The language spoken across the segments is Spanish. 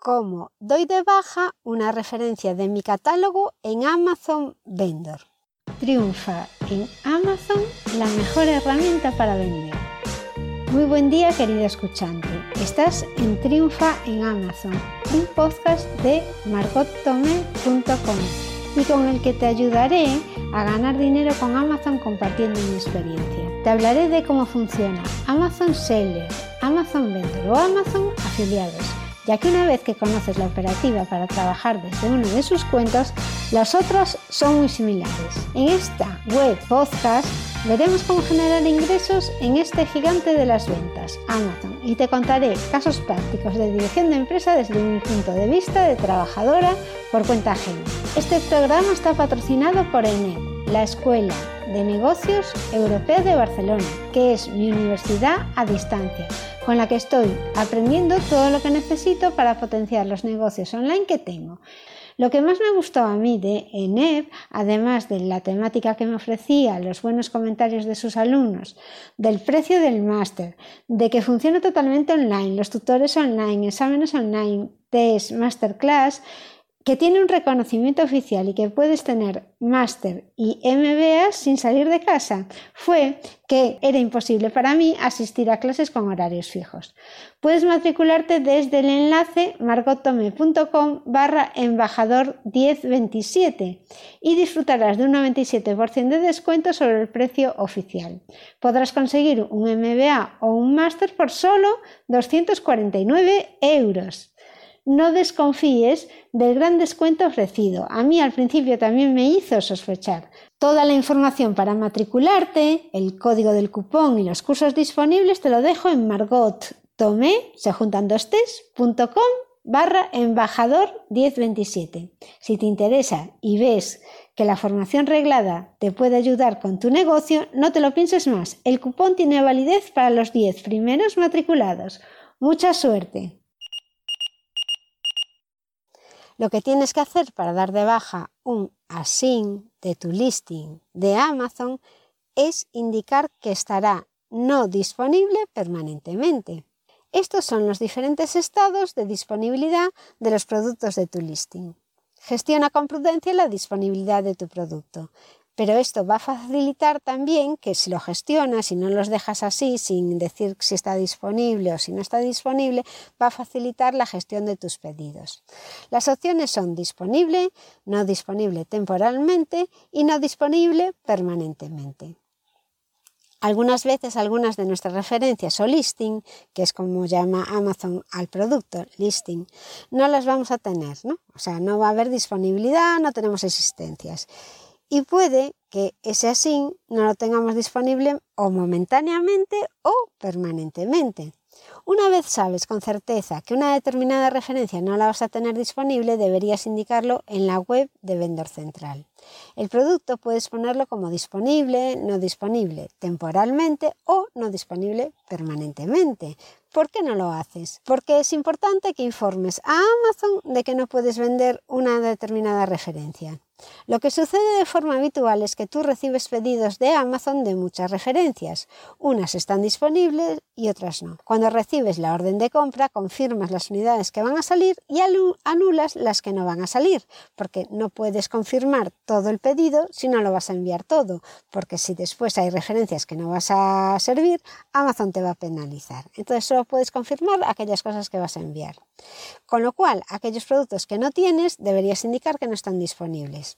cómo doy de baja una referencia de mi catálogo en Amazon Vendor. Triunfa en Amazon la mejor herramienta para vender. Muy buen día querido escuchante. Estás en Triunfa en Amazon, un podcast de margottome.com y con el que te ayudaré a ganar dinero con Amazon compartiendo mi experiencia. Te hablaré de cómo funciona Amazon Seller, Amazon Vendor o Amazon Afiliados, ya que una vez que conoces la operativa para trabajar desde uno de sus cuentos, las otras son muy similares. En esta web podcast veremos cómo generar ingresos en este gigante de las ventas, Amazon, y te contaré casos prácticos de dirección de empresa desde mi punto de vista de trabajadora por cuenta ajena. Este programa está patrocinado por ENED, la Escuela de Negocios Europea de Barcelona, que es mi universidad a distancia, con la que estoy aprendiendo todo lo que necesito para potenciar los negocios online que tengo. Lo que más me gustó a mí de ENEP, además de la temática que me ofrecía, los buenos comentarios de sus alumnos, del precio del máster, de que funciona totalmente online, los tutores online, exámenes online, test, masterclass, que tiene un reconocimiento oficial y que puedes tener máster y MBA sin salir de casa fue que era imposible para mí asistir a clases con horarios fijos. Puedes matricularte desde el enlace margotome.com barra embajador 1027 y disfrutarás de un 97% de descuento sobre el precio oficial. Podrás conseguir un MBA o un máster por solo 249 euros no desconfíes del gran descuento ofrecido. A mí al principio también me hizo sospechar. Toda la información para matricularte, el código del cupón y los cursos disponibles te lo dejo en margottome, se juntan barra embajador 1027. Si te interesa y ves que la formación reglada te puede ayudar con tu negocio, no te lo pienses más. El cupón tiene validez para los 10 primeros matriculados. Mucha suerte. Lo que tienes que hacer para dar de baja un async de tu listing de Amazon es indicar que estará no disponible permanentemente. Estos son los diferentes estados de disponibilidad de los productos de tu listing. Gestiona con prudencia la disponibilidad de tu producto. Pero esto va a facilitar también que si lo gestionas y no los dejas así sin decir si está disponible o si no está disponible, va a facilitar la gestión de tus pedidos. Las opciones son disponible, no disponible temporalmente y no disponible permanentemente. Algunas veces algunas de nuestras referencias o listing, que es como llama Amazon al producto, listing, no las vamos a tener, ¿no? O sea, no va a haber disponibilidad, no tenemos existencias y puede que ese así no lo tengamos disponible o momentáneamente o permanentemente. Una vez sabes con certeza que una determinada referencia no la vas a tener disponible, deberías indicarlo en la web de Vendor Central. El producto puedes ponerlo como disponible, no disponible temporalmente o no disponible permanentemente. ¿Por qué no lo haces? Porque es importante que informes a Amazon de que no puedes vender una determinada referencia. Lo que sucede de forma habitual es que tú recibes pedidos de Amazon de muchas referencias. Unas están disponibles y otras no. Cuando recibes la orden de compra, confirmas las unidades que van a salir y anulas las que no van a salir, porque no puedes confirmar todo el pedido si no lo vas a enviar todo, porque si después hay referencias que no vas a servir, Amazon te va a penalizar. Entonces solo puedes confirmar aquellas cosas que vas a enviar. Con lo cual, aquellos productos que no tienes deberías indicar que no están disponibles.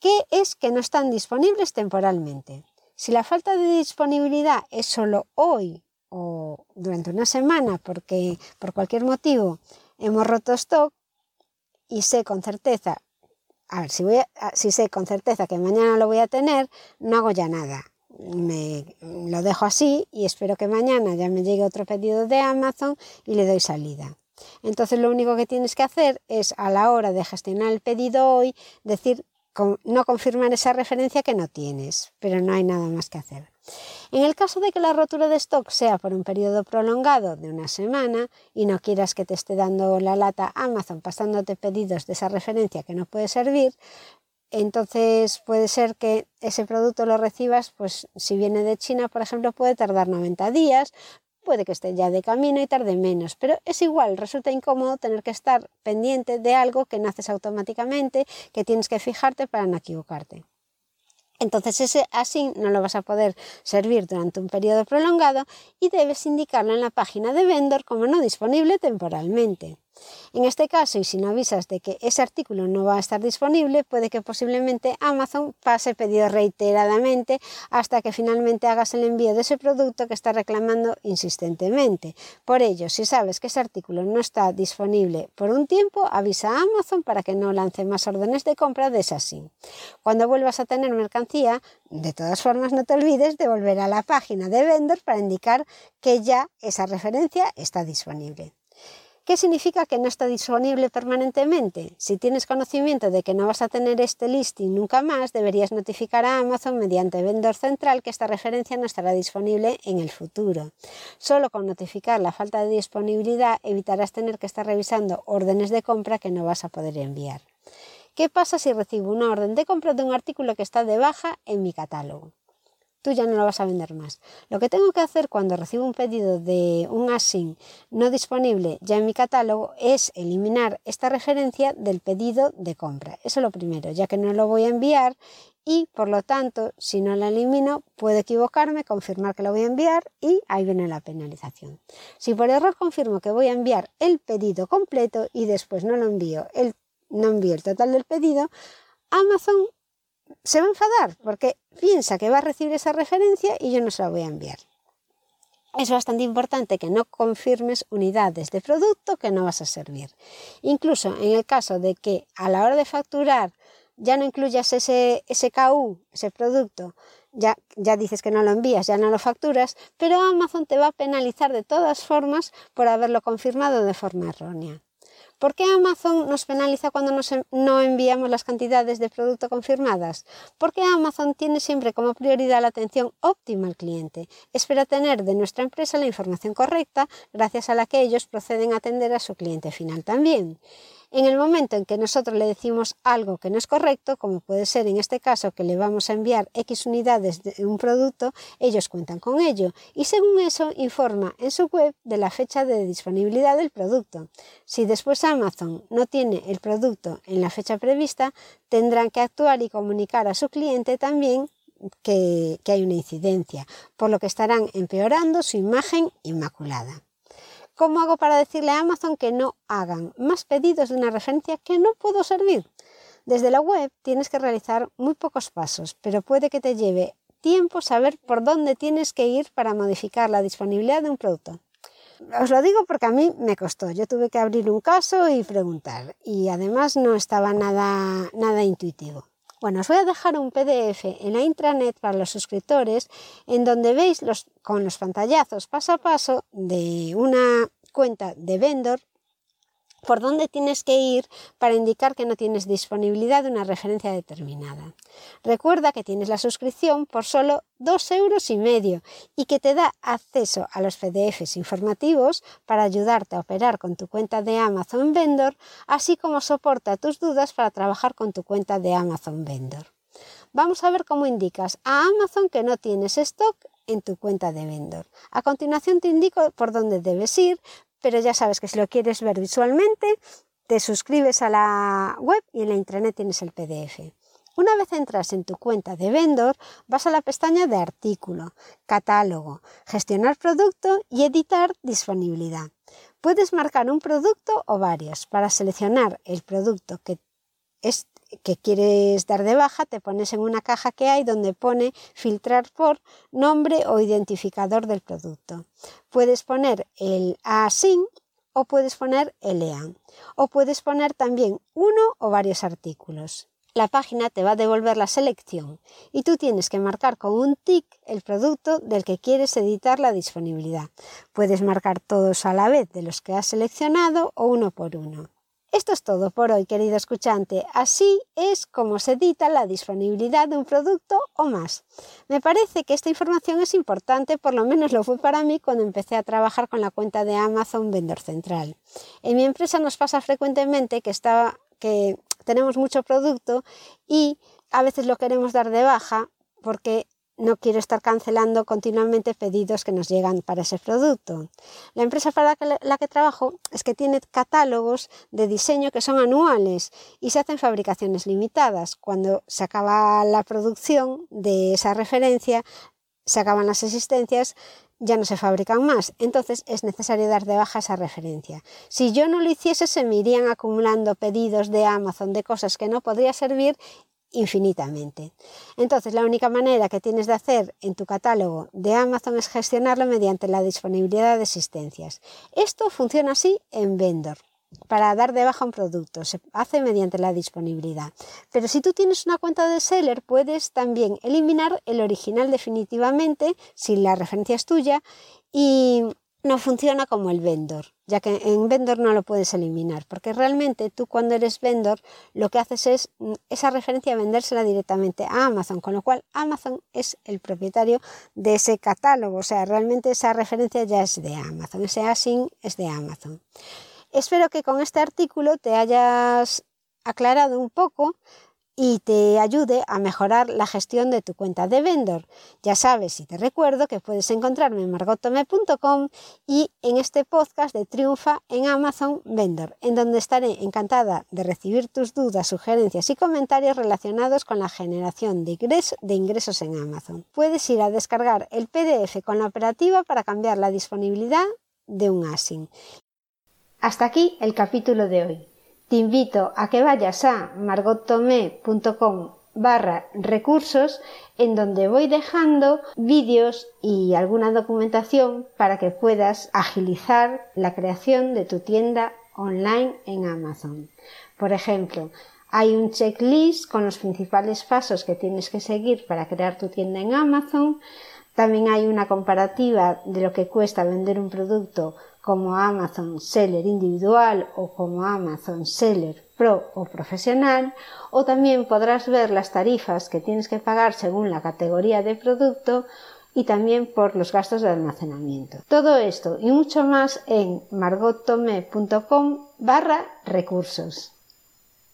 ¿Qué es que no están disponibles temporalmente? Si la falta de disponibilidad es solo hoy o durante una semana porque por cualquier motivo hemos roto stock y sé con certeza, a ver, si, voy si sé con certeza que mañana lo voy a tener, no hago ya nada. Me lo dejo así y espero que mañana ya me llegue otro pedido de Amazon y le doy salida. Entonces lo único que tienes que hacer es a la hora de gestionar el pedido hoy decir no confirmar esa referencia que no tienes, pero no hay nada más que hacer. En el caso de que la rotura de stock sea por un periodo prolongado de una semana y no quieras que te esté dando la lata Amazon pasándote pedidos de esa referencia que no puede servir, entonces puede ser que ese producto lo recibas, pues si viene de China, por ejemplo, puede tardar 90 días, puede que esté ya de camino y tarde menos, pero es igual, resulta incómodo tener que estar pendiente de algo que naces automáticamente, que tienes que fijarte para no equivocarte. Entonces ese así no lo vas a poder servir durante un periodo prolongado y debes indicarlo en la página de vendor como no disponible temporalmente. En este caso, y si no avisas de que ese artículo no va a estar disponible, puede que posiblemente Amazon pase pedido reiteradamente hasta que finalmente hagas el envío de ese producto que está reclamando insistentemente. Por ello, si sabes que ese artículo no está disponible por un tiempo, avisa a Amazon para que no lance más órdenes de compra de esa SIM. Cuando vuelvas a tener mercancía, de todas formas no te olvides de volver a la página de vendor para indicar que ya esa referencia está disponible. ¿Qué significa que no está disponible permanentemente? Si tienes conocimiento de que no vas a tener este listing nunca más, deberías notificar a Amazon mediante vendor central que esta referencia no estará disponible en el futuro. Solo con notificar la falta de disponibilidad evitarás tener que estar revisando órdenes de compra que no vas a poder enviar. ¿Qué pasa si recibo una orden de compra de un artículo que está de baja en mi catálogo? Tú ya no lo vas a vender más. Lo que tengo que hacer cuando recibo un pedido de un ASIN no disponible ya en mi catálogo es eliminar esta referencia del pedido de compra. Eso es lo primero, ya que no lo voy a enviar y por lo tanto, si no la elimino, puedo equivocarme, confirmar que lo voy a enviar y ahí viene la penalización. Si por error confirmo que voy a enviar el pedido completo y después no lo envío, el, no envío el total del pedido, Amazon se va a enfadar porque piensa que va a recibir esa referencia y yo no se la voy a enviar. Es bastante importante que no confirmes unidades de producto que no vas a servir. Incluso en el caso de que a la hora de facturar ya no incluyas ese, ese KU, ese producto, ya, ya dices que no lo envías, ya no lo facturas, pero Amazon te va a penalizar de todas formas por haberlo confirmado de forma errónea. ¿Por qué Amazon nos penaliza cuando no enviamos las cantidades de producto confirmadas? Porque Amazon tiene siempre como prioridad la atención óptima al cliente. Espera tener de nuestra empresa la información correcta, gracias a la que ellos proceden a atender a su cliente final también. En el momento en que nosotros le decimos algo que no es correcto, como puede ser en este caso que le vamos a enviar X unidades de un producto, ellos cuentan con ello y según eso informa en su web de la fecha de disponibilidad del producto. Si después Amazon no tiene el producto en la fecha prevista, tendrán que actuar y comunicar a su cliente también que, que hay una incidencia, por lo que estarán empeorando su imagen inmaculada. ¿Cómo hago para decirle a Amazon que no hagan más pedidos de una referencia que no puedo servir? Desde la web tienes que realizar muy pocos pasos, pero puede que te lleve tiempo saber por dónde tienes que ir para modificar la disponibilidad de un producto. Os lo digo porque a mí me costó. Yo tuve que abrir un caso y preguntar. Y además no estaba nada, nada intuitivo. Bueno, os voy a dejar un PDF en la intranet para los suscriptores en donde veis los, con los pantallazos paso a paso de una cuenta de vendor por dónde tienes que ir para indicar que no tienes disponibilidad de una referencia determinada. Recuerda que tienes la suscripción por solo dos euros y medio y que te da acceso a los PDFs informativos para ayudarte a operar con tu cuenta de Amazon Vendor, así como soporta tus dudas para trabajar con tu cuenta de Amazon Vendor. Vamos a ver cómo indicas a Amazon que no tienes stock en tu cuenta de vendor. A continuación te indico por dónde debes ir, pero ya sabes que si lo quieres ver visualmente, te suscribes a la web y en la intranet tienes el PDF. Una vez entras en tu cuenta de vendor, vas a la pestaña de artículo, catálogo, gestionar producto y editar disponibilidad. Puedes marcar un producto o varios. Para seleccionar el producto que es que quieres dar de baja, te pones en una caja que hay donde pone filtrar por nombre o identificador del producto. Puedes poner el ASIN o puedes poner el EAN. O puedes poner también uno o varios artículos. La página te va a devolver la selección y tú tienes que marcar con un tick el producto del que quieres editar la disponibilidad. Puedes marcar todos a la vez de los que has seleccionado o uno por uno. Esto es todo por hoy, querido escuchante. Así es como se edita la disponibilidad de un producto o más. Me parece que esta información es importante, por lo menos lo fue para mí cuando empecé a trabajar con la cuenta de Amazon Vendor Central. En mi empresa nos pasa frecuentemente que, que tenemos mucho producto y a veces lo queremos dar de baja porque no quiero estar cancelando continuamente pedidos que nos llegan para ese producto. La empresa para la que trabajo es que tiene catálogos de diseño que son anuales y se hacen fabricaciones limitadas. Cuando se acaba la producción de esa referencia, se acaban las existencias, ya no se fabrican más. Entonces es necesario dar de baja esa referencia. Si yo no lo hiciese, se me irían acumulando pedidos de Amazon de cosas que no podría servir infinitamente. Entonces, la única manera que tienes de hacer en tu catálogo de Amazon es gestionarlo mediante la disponibilidad de existencias. Esto funciona así en Vendor. Para dar de baja un producto se hace mediante la disponibilidad. Pero si tú tienes una cuenta de seller, puedes también eliminar el original definitivamente si la referencia es tuya y no funciona como el vendor, ya que en vendor no lo puedes eliminar, porque realmente tú cuando eres vendor lo que haces es mm, esa referencia vendérsela directamente a Amazon, con lo cual Amazon es el propietario de ese catálogo, o sea, realmente esa referencia ya es de Amazon, ese async es de Amazon. Espero que con este artículo te hayas aclarado un poco y te ayude a mejorar la gestión de tu cuenta de vendor. Ya sabes y te recuerdo que puedes encontrarme en margotome.com y en este podcast de Triunfa en Amazon Vendor, en donde estaré encantada de recibir tus dudas, sugerencias y comentarios relacionados con la generación de, de ingresos en Amazon. Puedes ir a descargar el PDF con la operativa para cambiar la disponibilidad de un async. Hasta aquí el capítulo de hoy te invito a que vayas a margottomé.com barra recursos en donde voy dejando vídeos y alguna documentación para que puedas agilizar la creación de tu tienda online en Amazon. Por ejemplo, hay un checklist con los principales pasos que tienes que seguir para crear tu tienda en Amazon. También hay una comparativa de lo que cuesta vender un producto como Amazon Seller individual o como Amazon Seller Pro o profesional, o también podrás ver las tarifas que tienes que pagar según la categoría de producto y también por los gastos de almacenamiento. Todo esto y mucho más en margotome.com barra recursos.